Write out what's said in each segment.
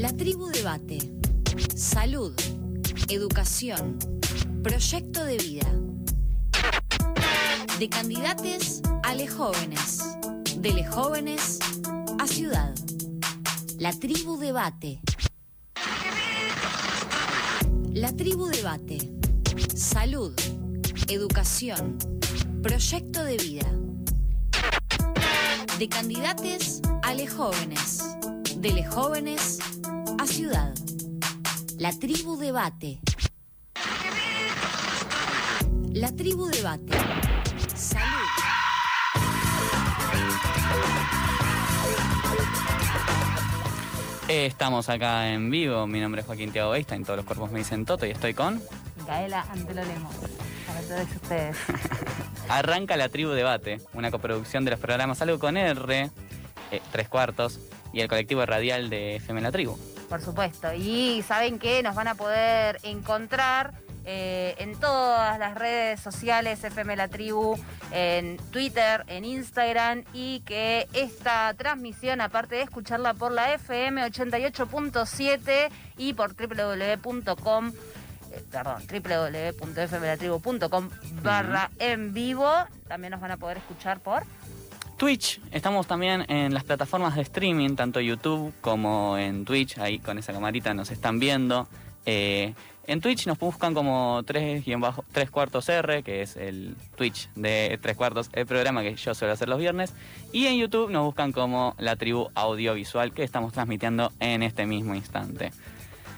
La tribu debate. Salud. Educación. Proyecto de vida. De candidates a les jóvenes. De les jóvenes a ciudad. La tribu debate. La tribu debate. Salud. Educación. Proyecto de vida. De candidates a les jóvenes. De les jóvenes ciudad. La tribu debate. La tribu debate. Salud. Eh, Estamos acá en vivo, mi nombre es Joaquín Tiago en todos los cuerpos me dicen Toto y estoy con... Micaela Antelo Lemos, para todos ustedes. Arranca la tribu debate, una coproducción de los programas Algo con R, eh, Tres Cuartos, y el colectivo radial de FM La Tribu. Por supuesto. Y saben que nos van a poder encontrar eh, en todas las redes sociales FM La Tribu, en Twitter, en Instagram y que esta transmisión, aparte de escucharla por la FM 88.7 y por www.com eh, perdón, www.fmlatribu.com barra en vivo. También nos van a poder escuchar por Twitch, estamos también en las plataformas de streaming, tanto YouTube como en Twitch, ahí con esa camarita nos están viendo. Eh, en Twitch nos buscan como 3, 3 cuartos R, que es el Twitch de 3 cuartos, el programa que yo suelo hacer los viernes. Y en YouTube nos buscan como la tribu audiovisual que estamos transmitiendo en este mismo instante.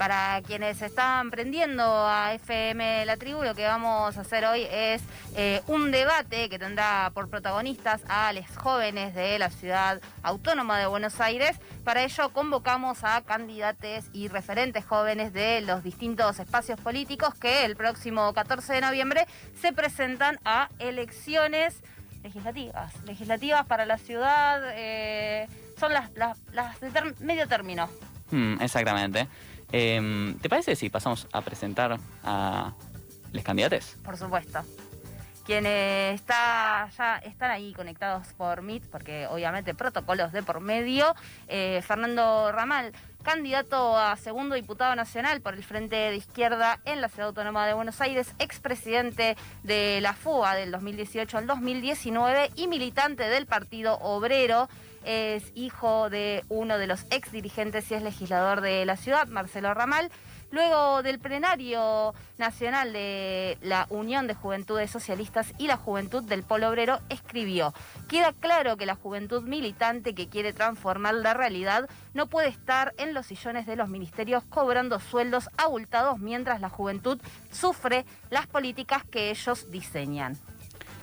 Para quienes están prendiendo a FM La Tribu, lo que vamos a hacer hoy es eh, un debate que tendrá por protagonistas a los jóvenes de la ciudad autónoma de Buenos Aires. Para ello convocamos a candidatos y referentes jóvenes de los distintos espacios políticos que el próximo 14 de noviembre se presentan a elecciones legislativas. Legislativas para la ciudad eh, son las, de medio término. Hmm, exactamente. Em, ¿Te parece si pasamos a presentar a los candidatos? Por supuesto. Quienes están ahí conectados por Meet, porque obviamente protocolos de por medio. Eh, Fernando Ramal, candidato a segundo diputado nacional por el Frente de Izquierda en la Ciudad Autónoma de Buenos Aires, expresidente de la FUA del 2018 al 2019 y militante del Partido Obrero. Es hijo de uno de los ex dirigentes y es legislador de la ciudad, Marcelo Ramal. Luego del plenario nacional de la Unión de Juventudes Socialistas y la Juventud del Polo Obrero, escribió, queda claro que la juventud militante que quiere transformar la realidad no puede estar en los sillones de los ministerios cobrando sueldos abultados mientras la juventud sufre las políticas que ellos diseñan.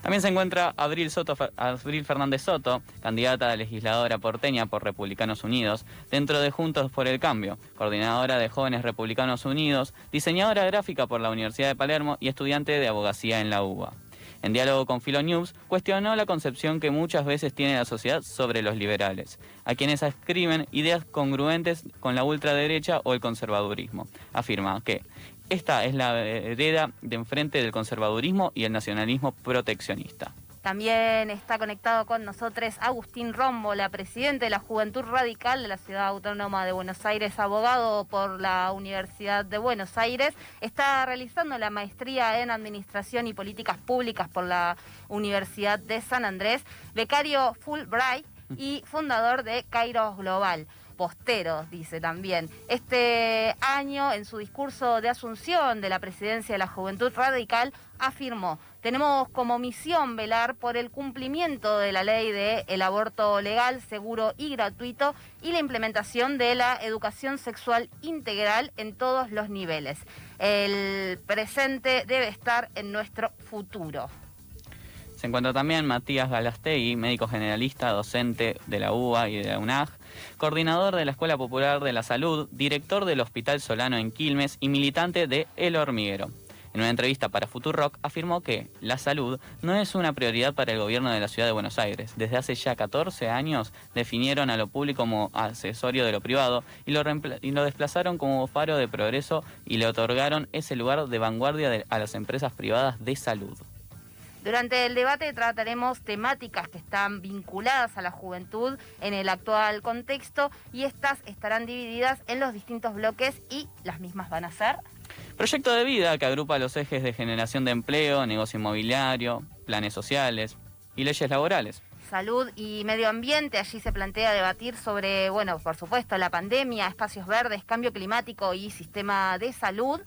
También se encuentra Abril, Soto, Abril Fernández Soto, candidata a legisladora porteña por Republicanos Unidos, dentro de Juntos por el Cambio, coordinadora de Jóvenes Republicanos Unidos, diseñadora gráfica por la Universidad de Palermo y estudiante de abogacía en la UBA. En diálogo con Filonews, cuestionó la concepción que muchas veces tiene la sociedad sobre los liberales, a quienes ascriben ideas congruentes con la ultraderecha o el conservadurismo. Afirma que esta es la hereda de enfrente del conservadurismo y el nacionalismo proteccionista. También está conectado con nosotros Agustín Rombo, la presidente de la Juventud Radical de la Ciudad Autónoma de Buenos Aires, abogado por la Universidad de Buenos Aires. Está realizando la maestría en Administración y Políticas Públicas por la Universidad de San Andrés, becario Fulbright y fundador de Kairos Global posteros, dice también. Este año, en su discurso de asunción de la presidencia de la Juventud Radical, afirmó, tenemos como misión velar por el cumplimiento de la ley de aborto legal, seguro y gratuito y la implementación de la educación sexual integral en todos los niveles. El presente debe estar en nuestro futuro. Se encuentra también Matías Galastegui, médico generalista, docente de la UBA y de la UNAG, coordinador de la Escuela Popular de la Salud, director del Hospital Solano en Quilmes y militante de El Hormiguero. En una entrevista para Futurock afirmó que la salud no es una prioridad para el gobierno de la ciudad de Buenos Aires. Desde hace ya 14 años definieron a lo público como accesorio de lo privado y lo, desplazaron como faro de progreso y le otorgaron ese lugar de vanguardia a las empresas privadas de salud. Durante el debate trataremos temáticas que están vinculadas a la juventud en el actual contexto y estas estarán divididas en los distintos bloques y las mismas van a ser Proyecto de vida que agrupa los ejes de generación de empleo, negocio inmobiliario, planes sociales y leyes laborales. Salud y medio ambiente, allí se plantea debatir sobre, bueno, por supuesto, la pandemia, espacios verdes, cambio climático y sistema de salud.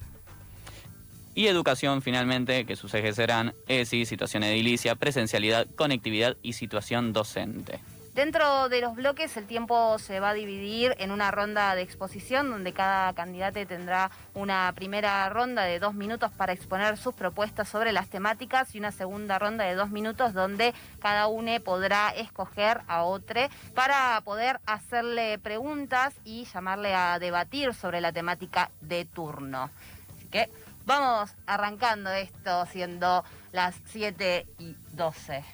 Y educación, finalmente, que sus ejes serán ESI, situación edilicia, presencialidad, conectividad y situación docente. Dentro de los bloques el tiempo se va a dividir en una ronda de exposición donde cada candidato tendrá una primera ronda de dos minutos para exponer sus propuestas sobre las temáticas y una segunda ronda de dos minutos donde cada uno podrá escoger a otro para poder hacerle preguntas y llamarle a debatir sobre la temática de turno. Así que vamos arrancando esto siendo las 7 y 12.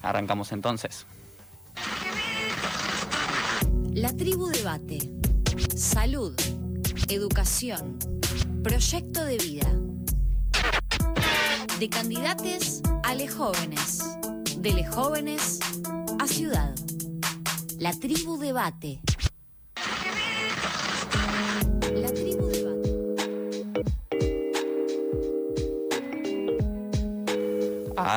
Arrancamos entonces. La tribu debate. Salud. Educación. Proyecto de vida. De candidates a les jóvenes. De les jóvenes a ciudad. La tribu debate.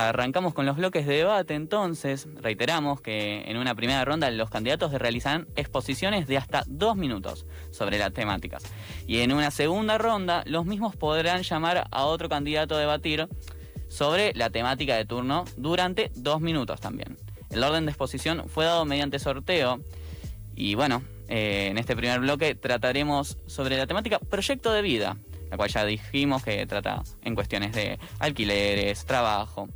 Arrancamos con los bloques de debate entonces. Reiteramos que en una primera ronda los candidatos realizarán exposiciones de hasta dos minutos sobre las temáticas. Y en una segunda ronda los mismos podrán llamar a otro candidato a debatir sobre la temática de turno durante dos minutos también. El orden de exposición fue dado mediante sorteo y bueno, eh, en este primer bloque trataremos sobre la temática proyecto de vida, la cual ya dijimos que trata en cuestiones de alquileres, trabajo,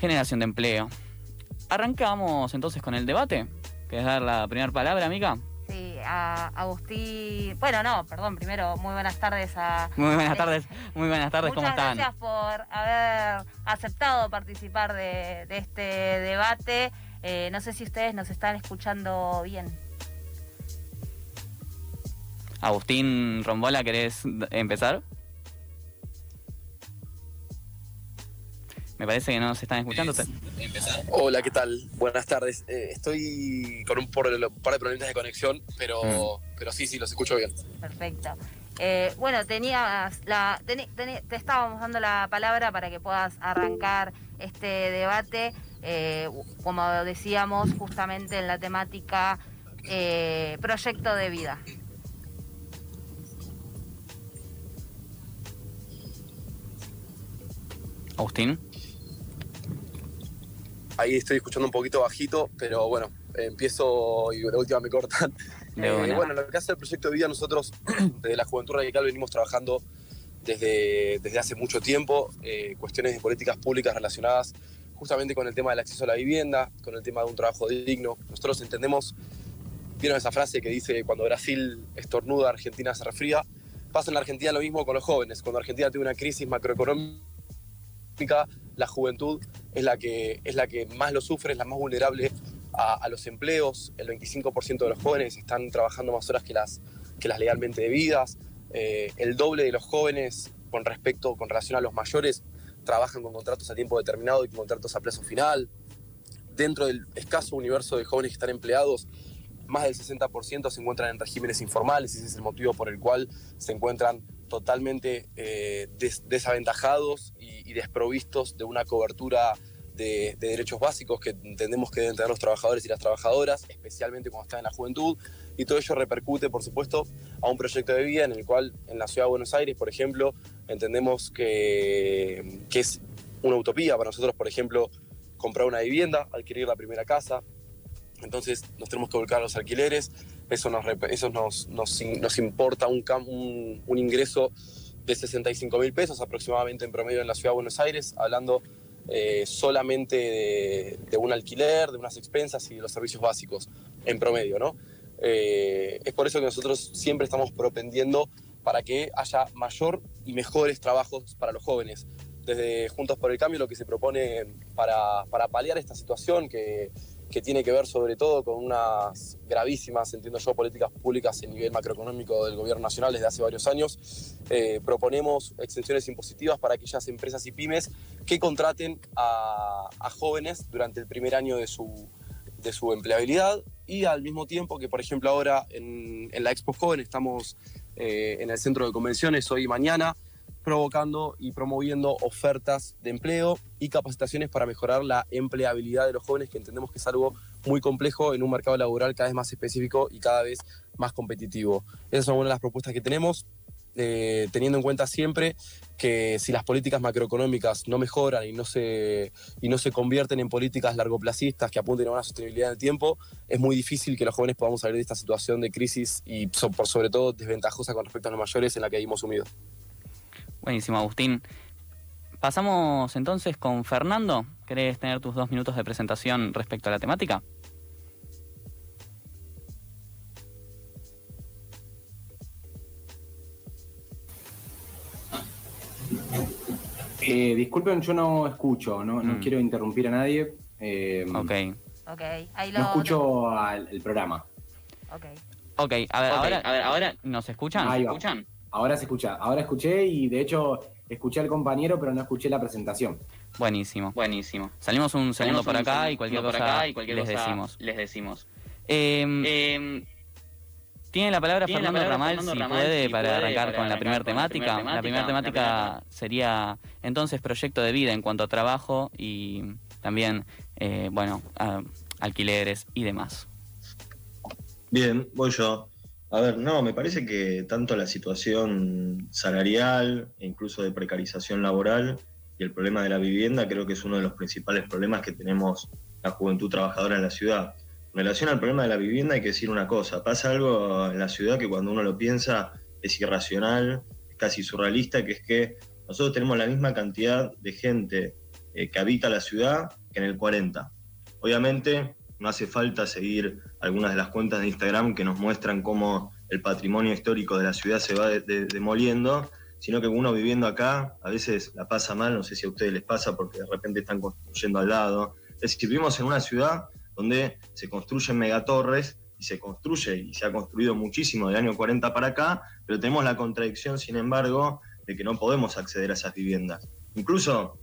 generación de empleo. Arrancamos entonces con el debate. ¿Quieres dar la primera palabra, amiga? Sí, a Agustín. Bueno, no, perdón, primero, muy buenas tardes a. Muy buenas tardes, muy buenas tardes, ¿cómo Muchas están? gracias por haber aceptado participar de, de este debate. Eh, no sé si ustedes nos están escuchando bien. Agustín Rombola, ¿querés empezar? Parece que no nos están escuchando. Hola, ¿qué tal? Buenas tardes. Eh, estoy con un par, un par de problemas de conexión, pero, pero sí, sí, los escucho bien. Perfecto. Eh, bueno, tenías la, te estábamos dando la palabra para que puedas arrancar este debate, eh, como decíamos, justamente en la temática eh, proyecto de vida. Agustín. Ahí estoy escuchando un poquito bajito, pero bueno, empiezo y de última me cortan. Eh, bueno, lo que hace el proyecto de vida, nosotros desde la Juventud Radical venimos trabajando desde, desde hace mucho tiempo eh, cuestiones de políticas públicas relacionadas justamente con el tema del acceso a la vivienda, con el tema de un trabajo digno. Nosotros entendemos, vieron esa frase que dice, cuando Brasil estornuda, Argentina se resfría. Pasa en la Argentina lo mismo con los jóvenes. Cuando Argentina tiene una crisis macroeconómica, la juventud es la que, es la que más lo sufre, es la más vulnerable a, los empleos. El 25% de los jóvenes están trabajando más horas que las, que las legalmente debidas. Eh, el doble de los jóvenes con respecto, con relación a los mayores, trabajan con contratos a tiempo determinado y con contratos a plazo final. Dentro del escaso universo de jóvenes que están empleados, más del 60% se encuentran en regímenes informales y ese es el motivo por el cual se encuentran totalmente eh, des- desaventajados y, y desprovistos de una cobertura de, de derechos básicos que entendemos que deben tener los trabajadores y las trabajadoras, especialmente cuando están en la juventud. Y todo ello repercute, por supuesto, a un proyecto de vida en el cual en la ciudad de Buenos Aires, por ejemplo, entendemos que, que es una utopía para nosotros, por ejemplo, comprar una vivienda, adquirir la primera casa. Entonces nos tenemos que volcar a los alquileres, eso nos, eso nos, nos, importa un, un, un ingreso de 65 mil pesos aproximadamente en promedio en la ciudad de Buenos Aires, hablando eh, solamente de, de un alquiler, de unas expensas y de los servicios básicos en promedio, ¿no? Eh, es por eso que nosotros siempre estamos propendiendo para que haya mayor y mejores trabajos para los jóvenes. Desde Juntos por el Cambio lo que se propone para, para paliar esta situación que, que tiene que ver sobre todo con unas gravísimas, entiendo yo, políticas públicas en nivel macroeconómico del gobierno nacional desde hace varios años. Eh, proponemos exenciones impositivas para aquellas empresas y pymes que contraten a, jóvenes durante el primer año de su, de su empleabilidad y al mismo tiempo que, por ejemplo, ahora en, la Expo Joven estamos eh, en el centro de convenciones hoy y mañana provocando y promoviendo ofertas de empleo y capacitaciones para mejorar la empleabilidad de los jóvenes, que entendemos que es algo muy complejo en un mercado laboral cada vez más específico y cada vez más competitivo. Esas son una de las propuestas que tenemos, eh, teniendo en cuenta siempre que si las políticas macroeconómicas no mejoran y no, se, y no se convierten en políticas largoplacistas que apunten a una sostenibilidad del tiempo, es muy difícil que los jóvenes podamos salir de esta situación de crisis y por sobre todo desventajosa con respecto a los mayores en la que hemos sumido. Buenísimo, Agustín. Pasamos entonces con Fernando. ¿Querés tener tus dos minutos de presentación respecto a la temática? Eh, disculpen, yo no escucho, no, mm. quiero interrumpir a nadie. Eh, ok. Ahí lo, no escucho el programa. Ok. Ok, a ver, Ahora, a ver, ahora nos escuchan. Ahí ¿Escuchan? Ahora se escucha, ahora escuché y de hecho escuché al compañero, pero no escuché la presentación. Buenísimo, buenísimo. Salimos un segundo por acá y cualquier cosa y cualquier les decimos. Les decimos. Em, em, tiene la palabra Fernando Ramal, si puede, para arrancar con la primera temática. La primera temática sería entonces proyecto de vida en cuanto a trabajo y también, eh, bueno, alquileres y demás. Bien, voy yo. A ver, no, me parece que tanto la situación salarial e incluso de precarización laboral y el problema de la vivienda creo que es uno de los principales problemas que tenemos la juventud trabajadora en la ciudad. En relación al problema de la vivienda hay que decir una cosa, pasa algo en la ciudad que cuando uno lo piensa es irracional, es casi surrealista, que es que nosotros tenemos la misma cantidad de gente eh, que habita la ciudad que en el 40. Obviamente no hace falta seguir algunas de las cuentas de Instagram que nos muestran cómo el patrimonio histórico de la ciudad se va demoliendo, sino que uno viviendo acá a veces la pasa mal, no sé si a ustedes les pasa porque de repente están construyendo al lado. Es decir, vivimos en una ciudad donde se construyen megatorres y se construye y se ha construido muchísimo del año 40 para acá, pero tenemos la contradicción, sin embargo, de que no podemos acceder a esas viviendas. Incluso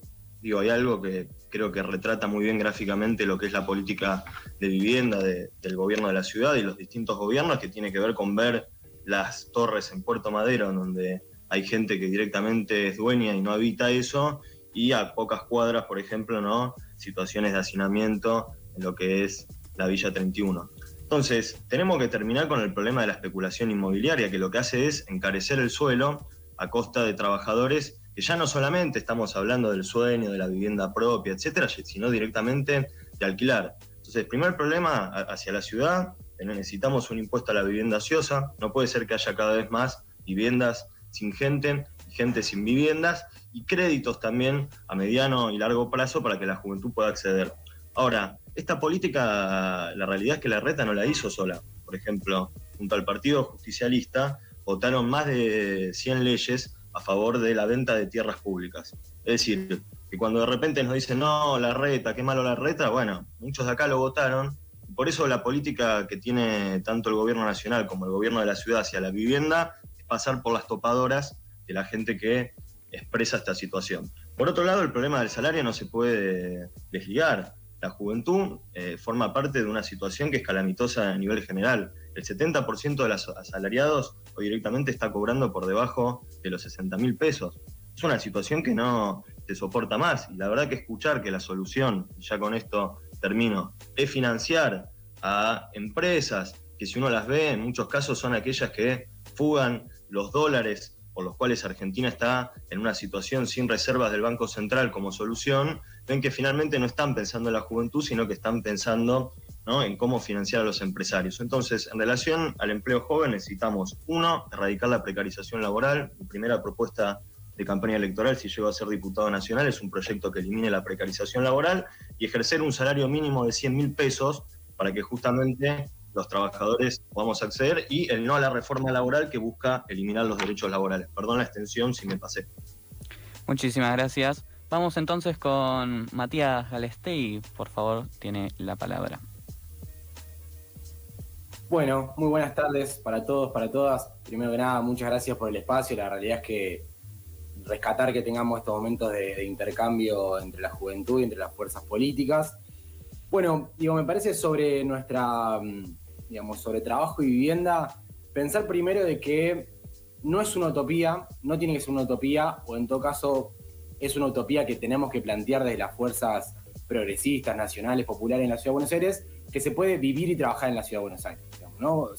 digo, hay algo que creo que retrata muy bien gráficamente lo que es la política de vivienda del gobierno de la ciudad y los distintos gobiernos, que tiene que ver con ver las torres en Puerto Madero, donde hay gente que directamente es dueña y no habita eso, y a pocas cuadras, por ejemplo, ¿no? situaciones de hacinamiento en lo que es la Villa 31. Entonces, tenemos que terminar con el problema de la especulación inmobiliaria, que lo que hace es encarecer el suelo a costa de trabajadores que ya no solamente estamos hablando del sueño, de la vivienda propia, etcétera, sino directamente de alquilar. Entonces, primer problema hacia la ciudad, necesitamos un impuesto a la vivienda ociosa, no puede ser que haya cada vez más viviendas sin gente, gente sin viviendas y créditos también a mediano y largo plazo para que la juventud pueda acceder. Ahora, esta política, la realidad es que la reta no la hizo sola. Por ejemplo, junto al Partido Justicialista, votaron más de 100 leyes a favor de la venta de tierras públicas. Es decir, que cuando de repente nos dicen, no, la reta, qué malo la reta, bueno, muchos de acá lo votaron. por eso la política que tiene tanto el gobierno nacional como el gobierno de la ciudad hacia la vivienda es pasar por las topadoras de la gente que expresa esta situación. Por otro lado, el problema del salario no se puede desligar. La juventud eh, forma parte de una situación que es calamitosa a nivel general el 70% de los asalariados hoy directamente está cobrando por debajo de los 60 mil pesos. Es una situación que no se soporta más. Y la verdad que escuchar que la solución, ya con esto termino, es financiar a empresas que si uno las ve, en muchos casos son aquellas que fugan los dólares por los cuales Argentina está en una situación sin reservas del Banco Central como solución, ven que finalmente no están pensando en la juventud, sino que están pensando en cómo financiar a los empresarios. Entonces, en relación al empleo joven, necesitamos, uno, erradicar la precarización laboral. Mi primera propuesta de campaña electoral, si llego a ser diputado nacional, es un proyecto que elimine la precarización laboral y ejercer un salario mínimo de 100 mil pesos para que justamente los trabajadores podamos acceder y el no a la reforma laboral que busca eliminar los derechos laborales. Perdón la extensión si me pasé. Muchísimas gracias. Vamos entonces con Matías Galestei, por favor, tiene la palabra. Bueno, muy buenas tardes para todos, para todas. Primero que nada, muchas gracias por el espacio. La realidad es que rescatar que tengamos estos momentos de, intercambio entre la juventud y entre las fuerzas políticas. Bueno, digo, me parece sobre nuestra, mm, digamos, sobre trabajo y vivienda, pensar primero de que no es una utopía, no tiene que ser una utopía, o en todo caso es una utopía que tenemos que plantear desde las fuerzas progresistas, nacionales, populares en la Ciudad de Buenos Aires, que se puede vivir y trabajar en la Ciudad de Buenos Aires. ¿No?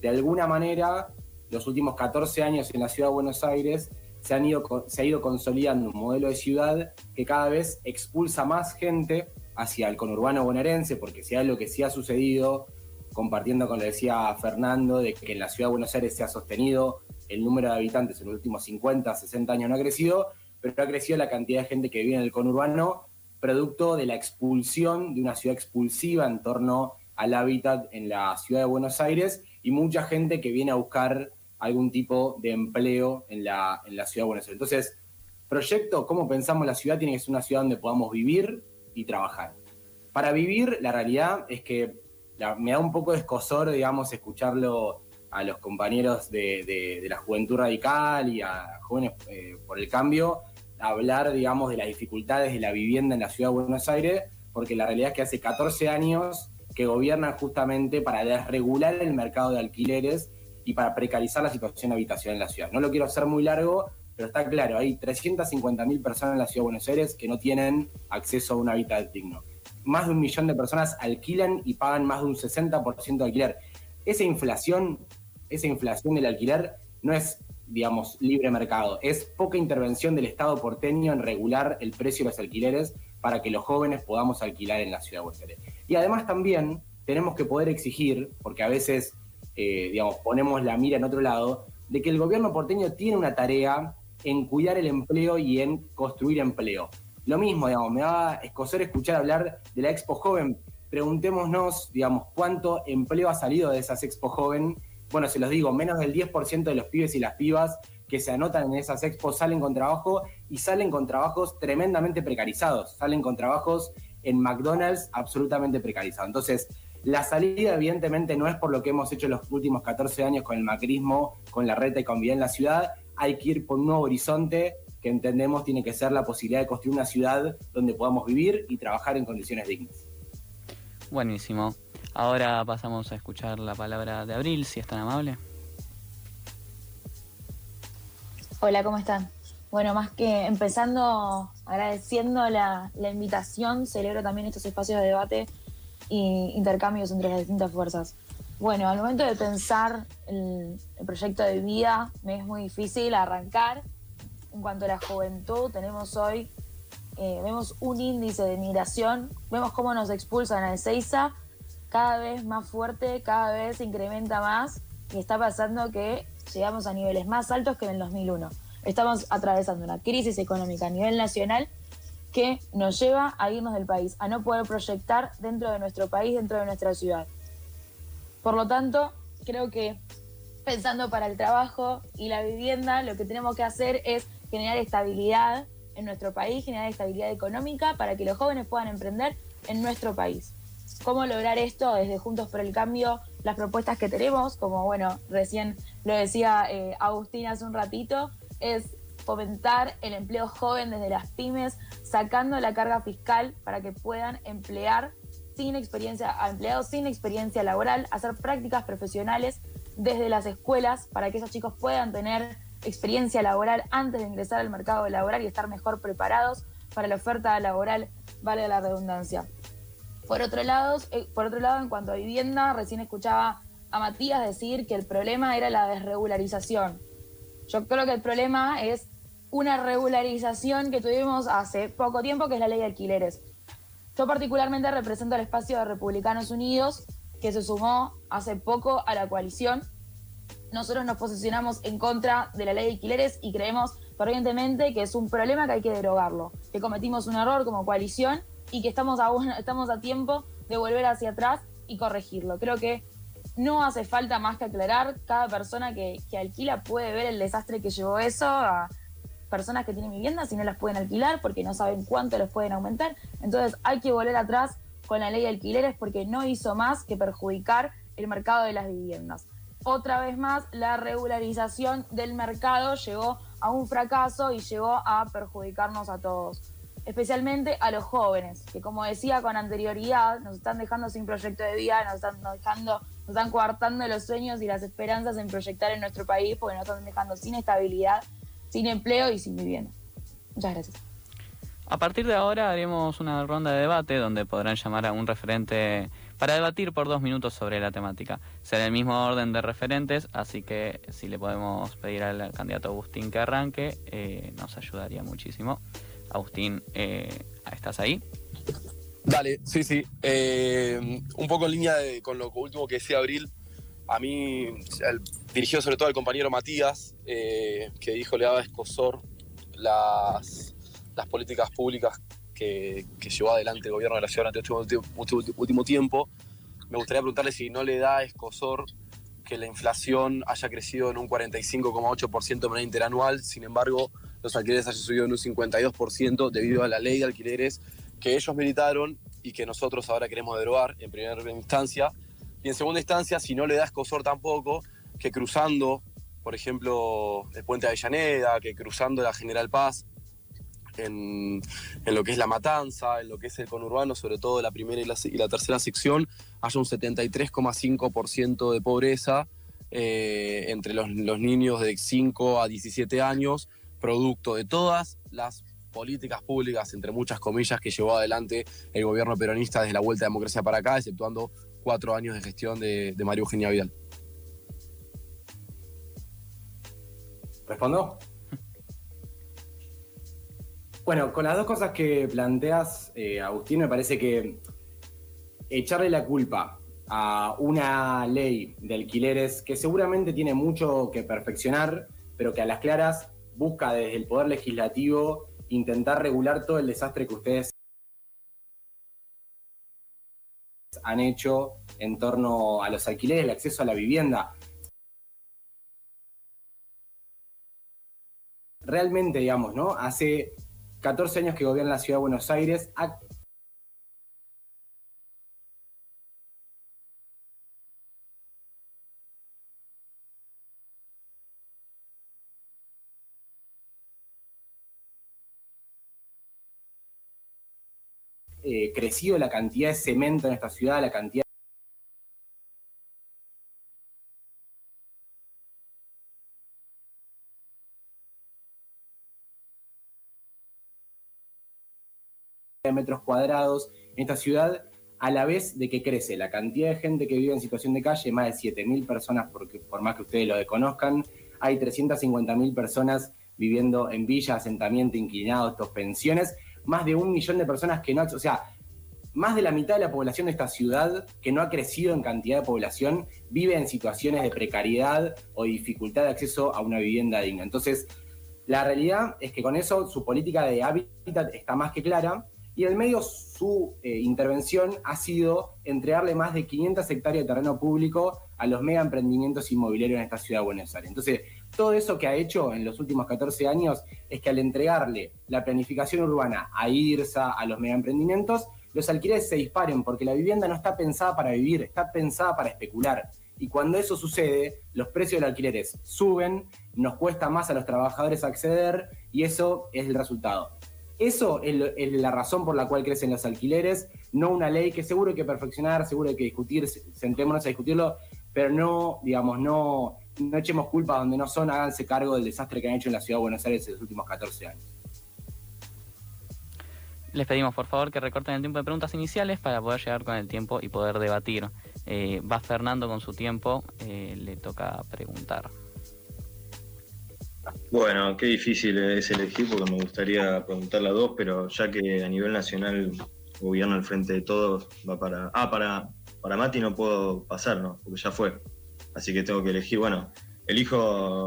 De alguna manera, los últimos 14 años en la Ciudad de Buenos Aires se, han ido, se ha ido consolidando un modelo de ciudad que cada vez expulsa más gente hacia el conurbano bonaerense, porque si hay lo que sí ha sucedido, compartiendo con lo que decía Fernando, de que en la ciudad de Buenos Aires se ha sostenido el número de habitantes en los últimos 50, 60 años no ha crecido, pero ha crecido la cantidad de gente que vive en el conurbano, producto de la expulsión de una ciudad expulsiva en torno al hábitat en la ciudad de Buenos Aires y mucha gente que viene a buscar algún tipo de empleo en la, en la ciudad de Buenos Aires. Entonces, proyecto, cómo pensamos la ciudad, tiene que ser una ciudad donde podamos vivir y trabajar. Para vivir, la realidad es que me da un poco de escosor, digamos, escucharlo a los compañeros de, la juventud radical y a jóvenes eh, por el cambio, hablar, digamos, de las dificultades de la vivienda en la ciudad de Buenos Aires, porque la realidad es que hace 14 años que gobiernan justamente para desregular el mercado de alquileres y para precarizar la situación habitacional en la ciudad. No lo quiero hacer muy largo, pero está claro, hay 350.000 personas en la ciudad de Buenos Aires que no tienen acceso a un hábitat digno. Más de un millón de personas alquilan y pagan más de un 60% de alquiler. Esa inflación, esa inflación del alquiler no es, digamos, libre mercado, es poca intervención del Estado porteño en regular el precio de los alquileres para que los jóvenes podamos alquilar en la ciudad de Buenos Aires. Y además también tenemos que poder exigir, porque a veces, eh, digamos, ponemos la mira en otro lado, de que el gobierno porteño tiene una tarea en cuidar el empleo y en construir empleo. Lo mismo, digamos, me va a escocer escuchar hablar de la Expo Joven. Preguntémonos, digamos, cuánto empleo ha salido de esas Expo Joven. Bueno, se los digo, menos del 10% de los pibes y las pibas que se anotan en esas expos salen con trabajo y salen con trabajos tremendamente precarizados, salen con trabajos en McDonald's absolutamente precarizados. Entonces, la salida evidentemente no es por lo que hemos hecho los últimos 14 años con el macrismo, con la reta y con vida en la ciudad, hay que ir por un nuevo horizonte que entendemos tiene que ser la posibilidad de construir una ciudad donde podamos vivir y trabajar en condiciones dignas. Buenísimo. Ahora pasamos a escuchar la palabra de Abril, si es tan amable. Hola, ¿cómo están? Bueno, más que empezando agradeciendo la, invitación, celebro también estos espacios de debate e intercambios entre las distintas fuerzas. Bueno, al momento de pensar el, proyecto de vida, me es muy difícil arrancar. En cuanto a la juventud, tenemos hoy, eh, vemos un índice de migración, vemos cómo nos expulsan a Ezeiza, cada vez más fuerte, cada vez incrementa más y está pasando que llegamos a niveles más altos que en el 2001. Estamos atravesando una crisis económica a nivel nacional que nos lleva a irnos del país, a no poder proyectar dentro de nuestro país, dentro de nuestra ciudad. Por lo tanto, creo que pensando para el trabajo y la vivienda, lo que tenemos que hacer es generar estabilidad en nuestro país, generar estabilidad económica para que los jóvenes puedan emprender en nuestro país. ¿Cómo lograr esto desde Juntos por el Cambio? Las propuestas que tenemos, como bueno, recién lo decía eh, Agustín hace un ratito, es fomentar el empleo joven desde las pymes, sacando la carga fiscal para que puedan emplear sin experiencia, a empleados sin experiencia laboral, hacer prácticas profesionales desde las escuelas para que esos chicos puedan tener experiencia laboral antes de ingresar al mercado laboral y estar mejor preparados para la oferta laboral, vale la redundancia. Por otro lado, eh, por otro lado, en cuanto a vivienda, recién escuchaba a Matías decir que el problema era la desregularización. Yo creo que el problema es una regularización que tuvimos hace poco tiempo, que es la ley de alquileres. Yo particularmente represento el espacio de Republicanos Unidos, que se sumó hace poco a la coalición. Nosotros nos posicionamos en contra de la ley de alquileres y creemos fervientemente que es un problema que hay que derogarlo, que cometimos un error como coalición y que estamos a, estamos a tiempo de volver hacia atrás y corregirlo. Creo que no hace falta más que aclarar, cada persona que, alquila puede ver el desastre que llevó eso a personas que tienen viviendas y no las pueden alquilar porque no saben cuánto los pueden aumentar. Entonces hay que volver atrás con la ley de alquileres porque no hizo más que perjudicar el mercado de las viviendas. Otra vez más, la regularización del mercado llegó a un fracaso y llegó a perjudicarnos a todos especialmente a los jóvenes, que como decía con anterioridad, nos están dejando sin proyecto de vida, nos están dejando, están coartando los sueños y las esperanzas en proyectar en nuestro país, porque nos están dejando sin estabilidad, sin empleo y sin vivienda. Muchas gracias. A partir de ahora haremos una ronda de debate donde podrán llamar a un referente para debatir por dos minutos sobre la temática. Será el mismo orden de referentes, así que si le podemos pedir al candidato Agustín que arranque, eh, nos ayudaría muchísimo. Agustín, eh, ¿estás ahí? Dale, sí, sí. Eh, un poco en línea con lo último que decía Abril, a mí, dirigido sobre todo al compañero Matías, eh, que dijo le daba escosor las, las políticas públicas que, llevó adelante el gobierno de la ciudad durante este último tiempo. Me gustaría preguntarle si no le da escosor que la inflación haya crecido en un 45,8% de manera interanual, sin embargo, los alquileres hayan subido en un 52% debido a la ley de alquileres que ellos militaron y que nosotros ahora queremos derogar en primera instancia. Y en segunda instancia, si no le da escosor tampoco, que cruzando, por ejemplo, el puente Avellaneda, que cruzando la General Paz, en, lo que es la matanza, en lo que es el conurbano, sobre todo la primera y la, tercera sección, haya un 73,5% de pobreza eh, entre los, los niños de 5 a 17 años producto de todas las políticas públicas, entre muchas comillas, que llevó adelante el gobierno peronista desde la vuelta de democracia para acá, exceptuando cuatro años de gestión de, de María Eugenia Vidal. ¿Respondo? Bueno, con las dos cosas que planteas, eh, Agustín, me parece que echarle la culpa a una ley de alquileres que seguramente tiene mucho que perfeccionar, pero que a las claras busca desde el Poder Legislativo intentar regular todo el desastre que ustedes han hecho en torno a los alquileres, el acceso a la vivienda. Realmente, digamos, ¿no? Hace 14 años que gobierna la ciudad de Buenos Aires, Eh, crecido la cantidad de cemento en esta ciudad, la cantidad de metros cuadrados en esta ciudad, a la vez de que crece la cantidad de gente que vive en situación de calle, más de 7.000 personas, porque, por más que ustedes lo desconozcan, hay 350.000 personas viviendo en villas, asentamiento, inclinados, pensiones, más de un millón de personas que no, o sea, más de la mitad de la población de esta ciudad, que no ha crecido en cantidad de población, vive en situaciones de precariedad o dificultad de acceso a una vivienda digna. Entonces, la realidad es que con eso su política de hábitat está más que clara y en medio su eh, intervención ha sido entregarle más de 500 hectáreas de terreno público a los mega emprendimientos inmobiliarios en esta ciudad de Buenos Aires. Entonces, todo eso que ha hecho en los últimos 14 años es que al entregarle la planificación urbana a IRSA, a los megaemprendimientos, los alquileres se disparen porque la vivienda no está pensada para vivir, está pensada para especular. Y cuando eso sucede, los precios de los alquileres suben, nos cuesta más a los trabajadores acceder y eso es el resultado. Eso es, la razón por la cual crecen los alquileres, no una ley que seguro hay que perfeccionar, seguro hay que discutir, sentémonos a discutirlo, pero no, digamos, no, no echemos culpa donde no son, háganse cargo del desastre que han hecho en la ciudad de Buenos Aires en los últimos 14 años. Les pedimos por favor que recorten el tiempo de preguntas iniciales para poder llegar con el tiempo y poder debatir. Eh, va Fernando con su tiempo, eh, le toca preguntar. Bueno, qué difícil es elegir porque me gustaría preguntarle a dos, pero ya que a nivel nacional gobierno al frente de todos va para. Ah, para, para Mati no puedo pasar, ¿no? Porque ya fue. Así que tengo que elegir, bueno, elijo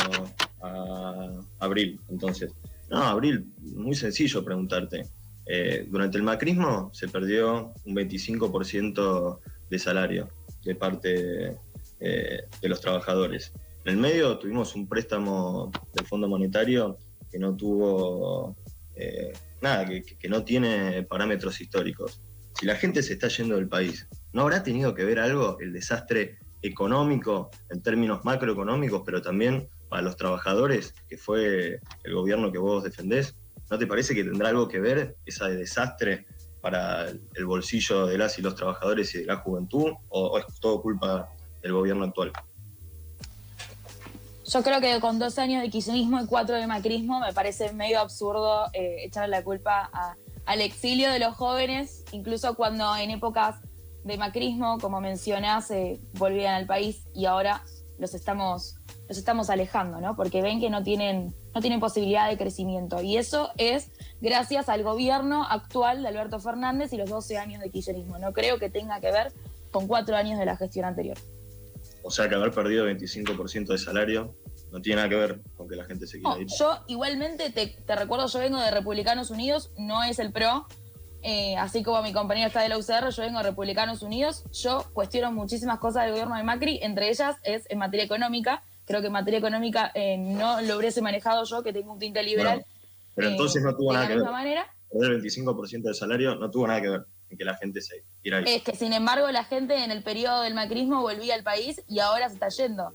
a Abril, entonces. No, Abril, muy sencillo preguntarte. Eh, durante el macrismo se perdió un 25% de salario de parte eh, de los trabajadores. En el medio tuvimos un préstamo del Fondo Monetario que no tuvo eh, nada, que, que, no tiene parámetros históricos. Si la gente se está yendo del país, ¿no habrá tenido que ver algo el desastre económico, en términos macroeconómicos, pero también para los trabajadores, que fue el gobierno que vos defendés, ¿no te parece que tendrá algo que ver ese desastre para el bolsillo de las y los trabajadores y de la juventud? ¿O, es todo culpa del gobierno actual? Yo creo que con dos años de kirchnerismo y cuatro de macrismo me parece medio absurdo eh, echarle la culpa al exilio de los jóvenes, incluso cuando en épocas de macrismo, como mencionás, eh, volvían al país y ahora los estamos, los estamos alejando, ¿no? Porque ven que no tienen no tienen posibilidad de crecimiento. Y eso es gracias al gobierno actual de Alberto Fernández y los 12 años de kirchnerismo. No creo que tenga que ver con cuatro años de la gestión anterior. O sea que haber perdido 25% de salario no tiene nada que ver con que la gente se quiera ir. Yo igualmente te, recuerdo, yo vengo de Republicanos Unidos, no es el PRO, eh, así como mi compañero está de la UCR, yo vengo de Republicanos Unidos, yo cuestiono muchísimas cosas del gobierno de Macri, entre ellas es en materia económica, Creo que en materia económica eh, no lo hubiese manejado yo, que tengo un tinte liberal. pero entonces no tuvo nada que ver. Manera. el 25% del salario no tuvo nada que ver en que la gente se quiera ir. Es que, sin embargo, la gente en el periodo del macrismo volvía al país y ahora se está yendo.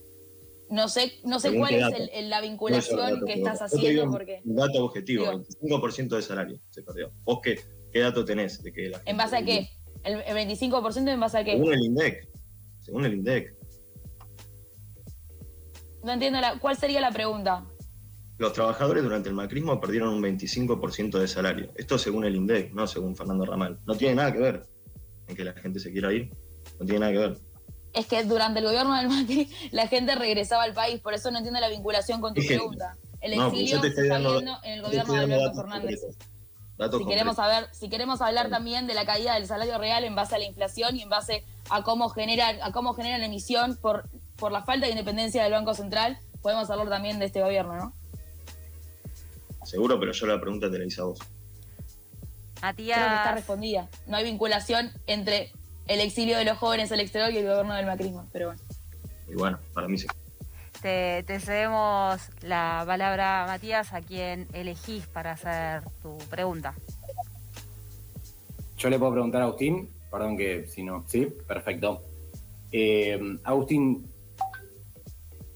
No sé, no sé cuál es la vinculación que estás haciendo. Un, porque, un dato objetivo, el 25% del salario se perdió. ¿Vos qué, qué dato tenés de que ¿En base a qué? ¿El, el 25% en base a qué? Según el INDEC. Según el INDEC. No entiendo la, cuál sería la pregunta. Los trabajadores durante el macrismo perdieron un 25% de salario. Esto según el INDEC, no según Fernando Ramal. No tiene nada que ver en que la gente se quiera ir. No tiene nada que ver. Es que durante el gobierno del Macri la gente regresaba al país, por eso no entiendo la vinculación con tu pregunta. El exilio se está viendo en el gobierno de Alberto Fernández. Si queremos, saber, si queremos hablar también de la caída del salario real en base a la inflación y en base a cómo generar, a cómo genera la emisión por por la falta de independencia del Banco Central, podemos hablar también de este gobierno, ¿no? Seguro, pero yo la pregunta te la hice a vos. Matías. Creo que está respondida. No hay vinculación entre el exilio de los jóvenes al exterior y el gobierno del macrismo, pero bueno. Y bueno, para mí sí. Te, cedemos la palabra, Matías, a quien elegís para hacer tu pregunta. Yo le puedo preguntar a Agustín, perdón que si no, sí, perfecto. Eh, Agustín,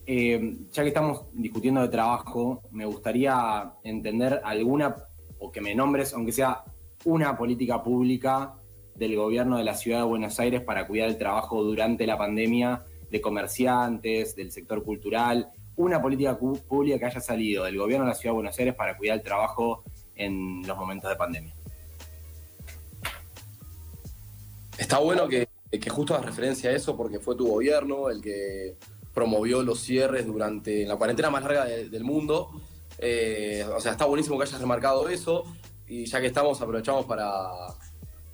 eh, ya que estamos discutiendo de trabajo, me gustaría entender alguna, o que me nombres, aunque sea una política pública del gobierno de la ciudad de Buenos Aires para cuidar el trabajo durante la pandemia de comerciantes, del sector cultural, una política pública que haya salido del gobierno de la ciudad de Buenos Aires para cuidar el trabajo en los momentos de pandemia. Está bueno que, que justo hagas referencia a eso porque fue tu gobierno el que promovió los cierres durante la cuarentena más larga del mundo. Eh, o sea, está buenísimo que hayas remarcado eso y ya que estamos aprovechamos para,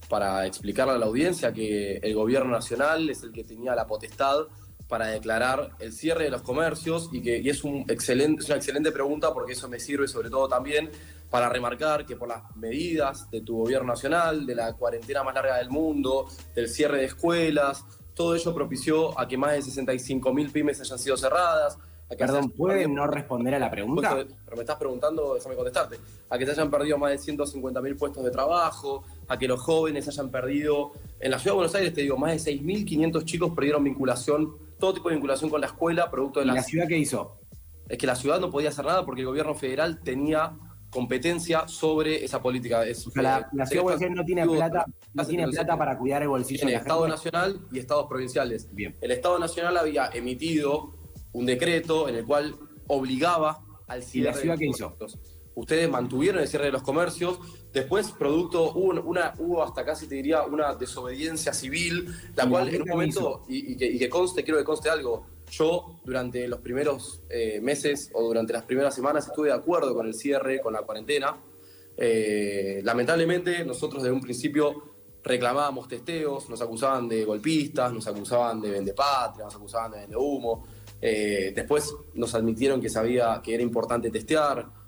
para explicarle a la audiencia que el gobierno nacional es el que tenía la potestad para declarar el cierre de los comercios y que y es, un excelente, es una excelente pregunta porque eso me sirve sobre todo también para remarcar que por las medidas de tu gobierno nacional, de la cuarentena más larga del mundo, del cierre de escuelas, todo ello propició a que más de 65 mil pymes hayan sido cerradas. Perdón, ¿puede no responder a la pregunta? Pero me estás preguntando, déjame contestarte. A que se hayan perdido más de 150 mil puestos de trabajo, a que los jóvenes hayan perdido. En la ciudad de Buenos Aires, te digo, más de 6.500 chicos perdieron vinculación, todo tipo de vinculación con la escuela, producto de la. ¿Y la ciudad qué hizo? Es que la ciudad no podía hacer nada porque el gobierno federal tenía competencia sobre esa política. Es, la, ciudad de no tiene plata, no tiene plata para cuidar el bolsillo. el Estado Nacional y Estados provinciales. Bien. El Estado Nacional había emitido un decreto en el cual obligaba al cierre. ¿Y la ciudad qué hizo? Ustedes mantuvieron el cierre de los comercios, después producto, hubo, una, hubo hasta casi te diría una desobediencia civil, la cual en un momento, y, que, y que conste, quiero que conste algo, yo durante los primeros eh, meses o durante las primeras semanas estuve de acuerdo con el cierre, con la cuarentena. Eh, lamentablemente nosotros desde un principio reclamábamos testeos, nos acusaban de golpistas, nos acusaban de vendepatria, nos acusaban de vende humo. Eh, después nos admitieron que sabía que era importante testear.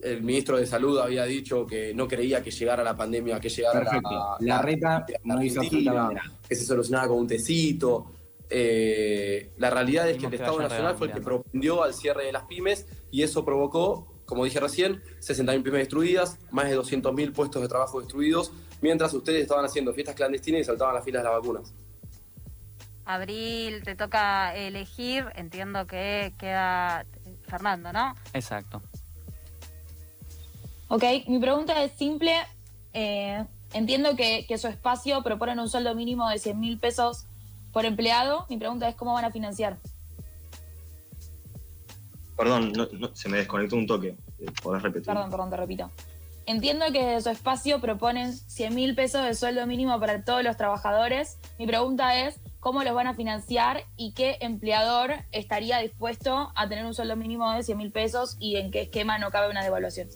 El ministro de Salud había dicho que no creía que llegara la pandemia, que llegara la, la, reta no hizo que se solucionaba con un tecito. Eh, la realidad es que el Estado Nacional fue el que propendió al cierre de las pymes y eso provocó, como dije recién, 60.000 pymes destruidas, más de 200.000 puestos de trabajo destruidos, mientras ustedes estaban haciendo fiestas clandestinas y saltaban las filas de las vacunas. Abril, te toca elegir, entiendo que queda Fernando, ¿no? Exacto. Ok, mi pregunta es simple. Eh, entiendo que, que, su espacio proponen un sueldo mínimo de 100 mil pesos por empleado. Mi pregunta es cómo van a financiar. Perdón, se me desconectó un toque. ¿Podés repetir? Perdón, perdón, te repito. Entiendo que su espacio proponen 100 mil pesos de sueldo mínimo para todos los trabajadores. Mi pregunta es, ¿cómo los van a financiar y qué empleador estaría dispuesto a tener un sueldo mínimo de 100 mil pesos y en qué esquema no cabe una devaluación?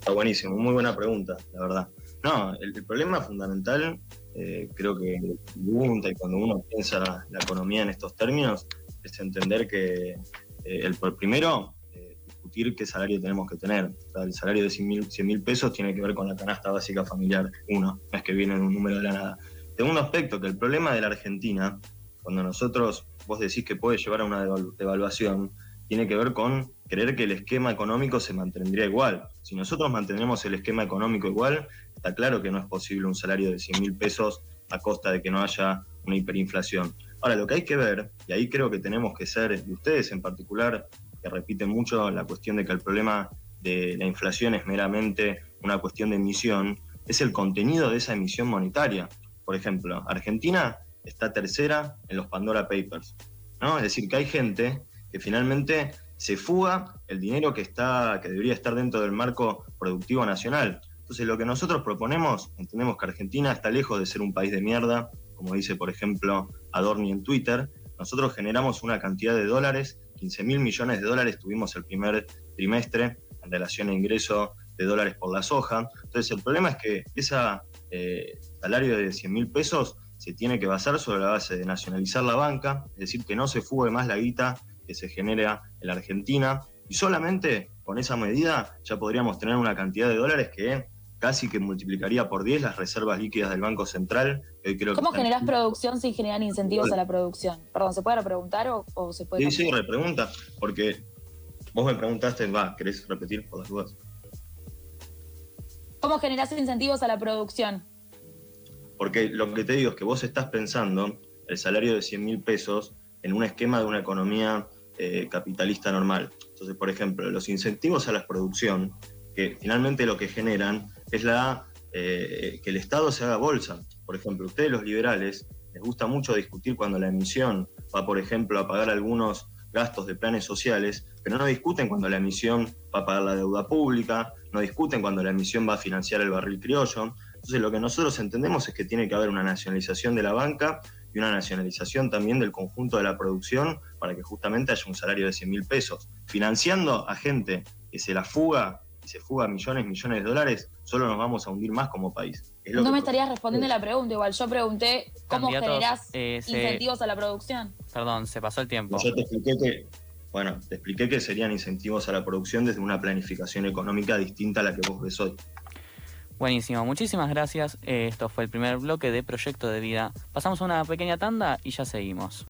Está buenísimo, muy buena pregunta, la verdad. No, el, problema fundamental, eh, creo que pregunta y cuando uno piensa la, economía en estos términos, es entender que eh, el primero discutir qué salario tenemos que tener. el salario de 100 mil pesos tiene que ver con la canasta básica familiar, uno, no es que viene en un número de la nada. Segundo aspecto, que el problema de la Argentina, cuando nosotros, vos decís que puede llevar a una devaluación, tiene que ver con creer que el esquema económico se mantendría igual. Si nosotros mantenemos el esquema económico igual, está claro que no es posible un salario de 100 mil pesos a costa de que no haya una hiperinflación. Ahora, lo que hay que ver, y ahí creo que tenemos que ser, y ustedes en particular, que repite mucho la cuestión de que el problema de la inflación es meramente una cuestión de emisión, es el contenido de esa emisión monetaria. Por ejemplo, Argentina está tercera en los Pandora Papers, ¿no? Es decir, que hay gente que finalmente se fuga el dinero que está que debería estar dentro del marco productivo nacional. Entonces, lo que nosotros proponemos, entendemos que Argentina está lejos de ser un país de mierda, como dice, por ejemplo, Adorni en Twitter. Nosotros generamos una cantidad de dólares 15 mil millones de dólares tuvimos el primer trimestre en relación a ingreso de dólares por la soja. Entonces el problema es que ese eh, salario de 100 mil pesos se tiene que basar sobre la base de nacionalizar la banca, es decir, que no se fugue más la guita que se genera en la Argentina. Y solamente con esa medida ya podríamos tener una cantidad de dólares que casi que multiplicaría por 10 las reservas líquidas del Banco Central. ¿Cómo generás producción sin generar incentivos a la producción? Perdón, ¿se puede repreguntar o, se puede...? Sí, sí, repregunta, porque vos me preguntaste, va, ¿querés repetir por las dudas? ¿Cómo generás incentivos a la producción? Porque lo que te digo es que vos estás pensando el salario de 100 mil pesos en un esquema de una economía eh, capitalista normal. Entonces, por ejemplo, los incentivos a la producción, que finalmente lo que generan es eh, que el Estado se haga bolsa. Por ejemplo, ustedes los liberales les gusta mucho discutir cuando la emisión va, por ejemplo, a pagar algunos gastos de planes sociales, pero no discuten cuando la emisión va a pagar la deuda pública, no discuten cuando la emisión va a financiar el barril criollo. Entonces lo que nosotros entendemos es que tiene que haber una nacionalización de la banca y una nacionalización también del conjunto de la producción para que justamente haya un salario de 100 mil pesos, financiando a gente que se la fuga y se fuga millones, millones de dólares, solo nos vamos a hundir más como país. no me estarías respondiendo la pregunta, igual yo pregunté cómo generás eh, incentivos a la producción. Perdón, se pasó el tiempo. Yo te expliqué que, bueno, te expliqué que serían incentivos a la producción desde una planificación económica distinta a la que vos ves hoy. Buenísimo, muchísimas gracias. Esto fue el primer bloque de Proyecto de Vida. Pasamos una pequeña tanda y ya seguimos.